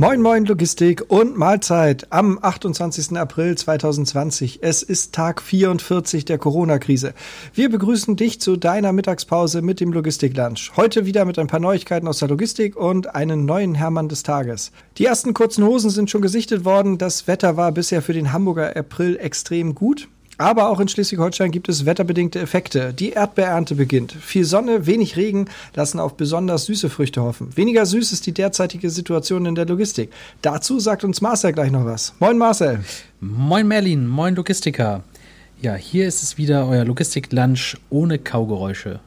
Moin Moin Logistik und Mahlzeit am 28. April 2020. Es ist Tag 44 der Corona-Krise. Wir begrüßen dich zu deiner Mittagspause mit dem Logistik-Lunch. Heute wieder mit ein paar Neuigkeiten aus der Logistik und einen neuen Hermann des Tages. Die ersten kurzen Hosen sind schon gesichtet worden. Das Wetter war bisher für den Hamburger April extrem gut. Aber auch in Schleswig-Holstein gibt es wetterbedingte Effekte. Die Erdbeerernte beginnt. Viel Sonne, wenig Regen lassen auf besonders süße Früchte hoffen. Weniger süß ist die derzeitige Situation in der Logistik. Dazu sagt uns Marcel gleich noch was. Moin Marcel. Moin Merlin, moin Logistiker. Ja, hier ist es wieder euer Logistik-Lunch ohne Kaugeräusche.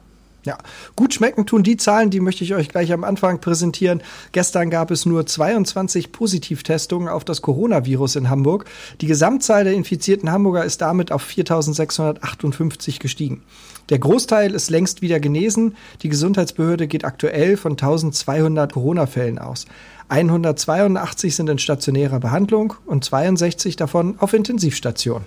Ja, gut schmecken tun die Zahlen, die möchte ich euch gleich am Anfang präsentieren. Gestern gab es nur 22 Positivtestungen auf das Coronavirus in Hamburg. Die Gesamtzahl der infizierten Hamburger ist damit auf 4658 gestiegen. Der Großteil ist längst wieder genesen. Die Gesundheitsbehörde geht aktuell von 1200 Corona-Fällen aus. 182 sind in stationärer Behandlung und 62 davon auf Intensivstation.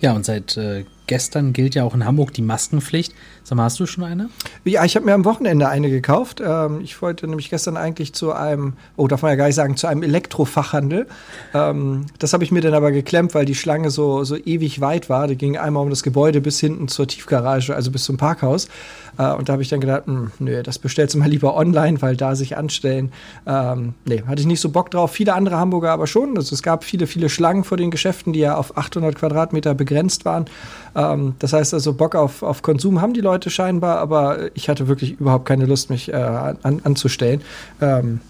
Ja, und seit äh, gestern gilt ja auch in Hamburg die Maskenpflicht. Sag mal, hast du schon eine? Ja, ich habe mir am Wochenende eine gekauft. Ähm, ich wollte nämlich gestern eigentlich zu einem, oh, darf man ja gar nicht sagen, zu einem Elektrofachhandel. Ähm, das habe ich mir dann aber geklemmt, weil die Schlange so, so ewig weit war. Die ging einmal um das Gebäude bis hinten zur Tiefgarage, also bis zum Parkhaus. Äh, und da habe ich dann gedacht, mh, hm, nö, das bestellst du mal lieber online, weil da sich anstellen, ähm, nee, hatte ich nicht so Bock drauf. Viele andere Hamburger aber schon. Also es gab viele, viele Schlangen vor den Geschäften, die ja auf 800 Quadratmeter begrenzt waren. Ähm, das heißt also, Bock auf, auf Konsum haben die Leute scheinbar, aber ich hatte wirklich überhaupt keine Lust, mich äh, an, anzustellen. Ähm,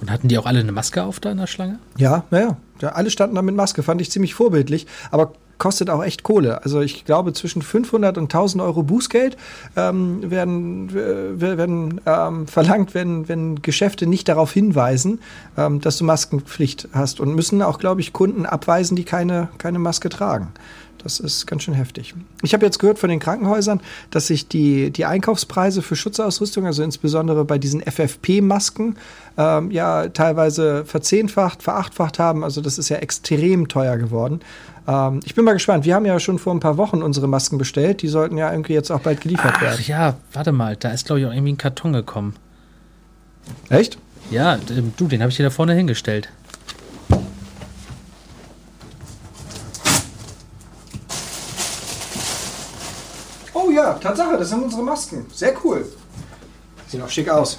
und hatten die auch alle eine Maske auf da in der Schlange? Ja, naja. Ja, alle standen da mit Maske, fand ich ziemlich vorbildlich. Aber kostet auch echt Kohle. Also ich glaube, zwischen 500 und 1000 Euro Bußgeld ähm, werden, werden ähm, verlangt, wenn, wenn Geschäfte nicht darauf hinweisen, ähm, dass du Maskenpflicht hast und müssen auch, glaube ich, Kunden abweisen, die keine, keine Maske tragen. Das ist ganz schön heftig. Ich habe jetzt gehört von den Krankenhäusern, dass sich die, die Einkaufspreise für Schutzausrüstung, also insbesondere bei diesen FFP-Masken, ähm, ja teilweise verzehnfacht, verachtfacht haben. Also das ist ja extrem teuer geworden. Ähm, ich bin mal gespannt. Wir haben ja schon vor ein paar Wochen unsere Masken bestellt. Die sollten ja irgendwie jetzt auch bald geliefert Ach, werden. Ja, warte mal. Da ist, glaube ich, auch irgendwie ein Karton gekommen. Echt? Ja, du, den habe ich dir da vorne hingestellt. Oh ja, Tatsache, das sind unsere Masken. Sehr cool. Sieht auch schick aus.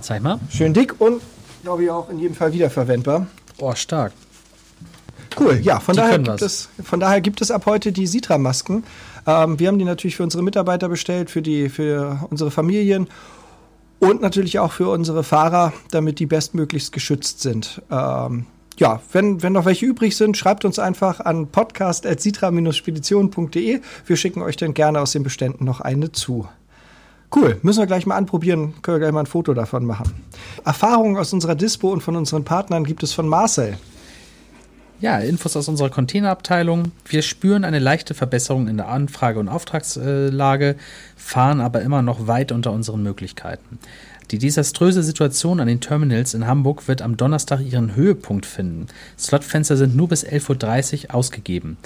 Zeig mal. Schön dick und, glaube ich, auch in jedem Fall wiederverwendbar. Oh, stark. Cool, ja, von daher, gibt es, von daher gibt es ab heute die Sitra-Masken. Ähm, wir haben die natürlich für unsere Mitarbeiter bestellt, für, die, für unsere Familien und natürlich auch für unsere Fahrer, damit die bestmöglichst geschützt sind. Ähm, ja, wenn, wenn noch welche übrig sind, schreibt uns einfach an podcast.sitra-spedition.de. Wir schicken euch dann gerne aus den Beständen noch eine zu. Cool, müssen wir gleich mal anprobieren, können wir gleich mal ein Foto davon machen. Erfahrungen aus unserer Dispo und von unseren Partnern gibt es von Marcel. Ja, Infos aus unserer Containerabteilung. Wir spüren eine leichte Verbesserung in der Anfrage- und Auftragslage, fahren aber immer noch weit unter unseren Möglichkeiten. Die desaströse Situation an den Terminals in Hamburg wird am Donnerstag ihren Höhepunkt finden. Slotfenster sind nur bis 11.30 Uhr ausgegeben.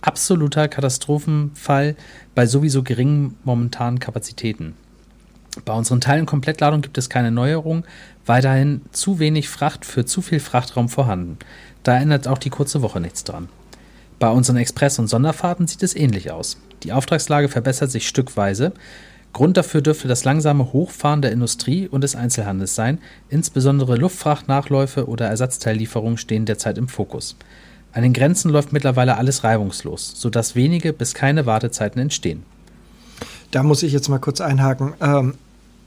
Absoluter Katastrophenfall bei sowieso geringen momentanen Kapazitäten. Bei unseren Teilen Komplettladung gibt es keine Neuerung, weiterhin zu wenig Fracht für zu viel Frachtraum vorhanden. Da ändert auch die kurze Woche nichts dran. Bei unseren Express- und Sonderfahrten sieht es ähnlich aus. Die Auftragslage verbessert sich stückweise. Grund dafür dürfte das langsame Hochfahren der Industrie und des Einzelhandels sein. Insbesondere Luftfrachtnachläufe oder Ersatzteillieferungen stehen derzeit im Fokus. An den Grenzen läuft mittlerweile alles reibungslos, sodass wenige bis keine Wartezeiten entstehen. Da muss ich jetzt mal kurz einhaken. Ähm,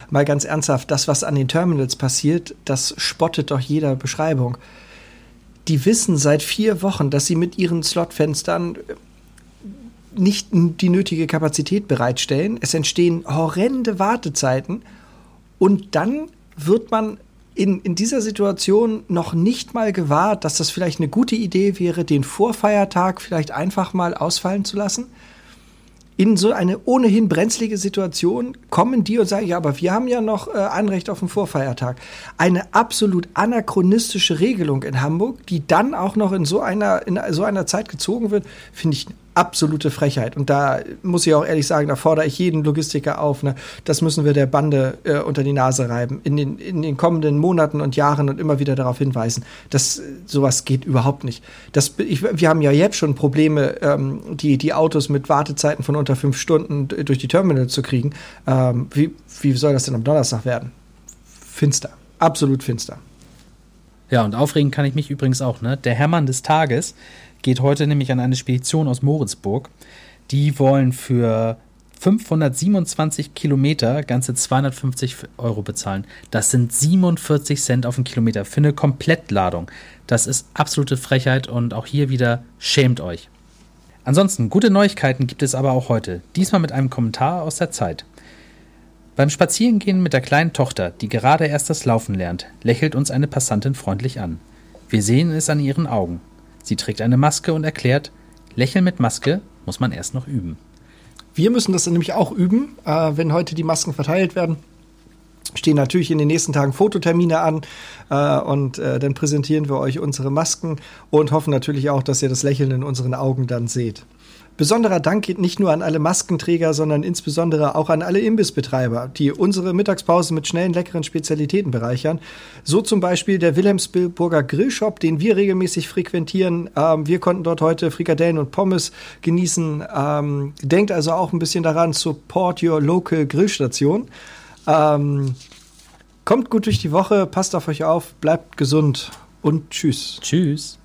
mal ganz ernsthaft, das, was an den Terminals passiert, das spottet doch jeder Beschreibung die wissen seit vier Wochen, dass sie mit ihren Slotfenstern nicht die nötige Kapazität bereitstellen. Es entstehen horrende Wartezeiten und dann wird man in, in dieser Situation noch nicht mal gewahrt, dass das vielleicht eine gute Idee wäre, den Vorfeiertag vielleicht einfach mal ausfallen zu lassen in so eine ohnehin brenzlige Situation kommen die und sagen, ja, aber wir haben ja noch äh, Anrecht auf den Vorfeiertag. Eine absolut anachronistische Regelung in Hamburg, die dann auch noch in so einer, in so einer Zeit gezogen wird, finde ich absolute Frechheit. Und da muss ich auch ehrlich sagen, da fordere ich jeden Logistiker auf. Ne? Das müssen wir der Bande äh, unter die Nase reiben. In den, in den kommenden Monaten und Jahren und immer wieder darauf hinweisen, dass äh, sowas geht überhaupt nicht. Das, ich, wir haben ja jetzt schon Probleme, ähm, die, die Autos mit Wartezeiten von unter fünf Stunden durch die Terminals zu kriegen. Ähm, wie, wie soll das denn am Donnerstag werden? Finster. Absolut finster. Ja, und aufregen kann ich mich übrigens auch. Ne? Der Hermann des Tages geht heute nämlich an eine Spedition aus Moritzburg. Die wollen für 527 Kilometer ganze 250 Euro bezahlen. Das sind 47 Cent auf den Kilometer für eine Komplettladung. Das ist absolute Frechheit und auch hier wieder schämt euch. Ansonsten, gute Neuigkeiten gibt es aber auch heute. Diesmal mit einem Kommentar aus der Zeit. Beim Spazierengehen mit der kleinen Tochter, die gerade erst das Laufen lernt, lächelt uns eine Passantin freundlich an. Wir sehen es an ihren Augen. Sie trägt eine Maske und erklärt, Lächeln mit Maske muss man erst noch üben. Wir müssen das nämlich auch üben, äh, wenn heute die Masken verteilt werden. Stehen natürlich in den nächsten Tagen Fototermine an äh, und äh, dann präsentieren wir euch unsere Masken und hoffen natürlich auch, dass ihr das Lächeln in unseren Augen dann seht. Besonderer Dank geht nicht nur an alle Maskenträger, sondern insbesondere auch an alle Imbissbetreiber, die unsere Mittagspause mit schnellen, leckeren Spezialitäten bereichern. So zum Beispiel der Wilhelmsburger Grillshop, den wir regelmäßig frequentieren. Ähm, wir konnten dort heute Frikadellen und Pommes genießen. Ähm, denkt also auch ein bisschen daran, support your local Grillstation. Ähm, kommt gut durch die Woche, passt auf euch auf, bleibt gesund und tschüss. Tschüss.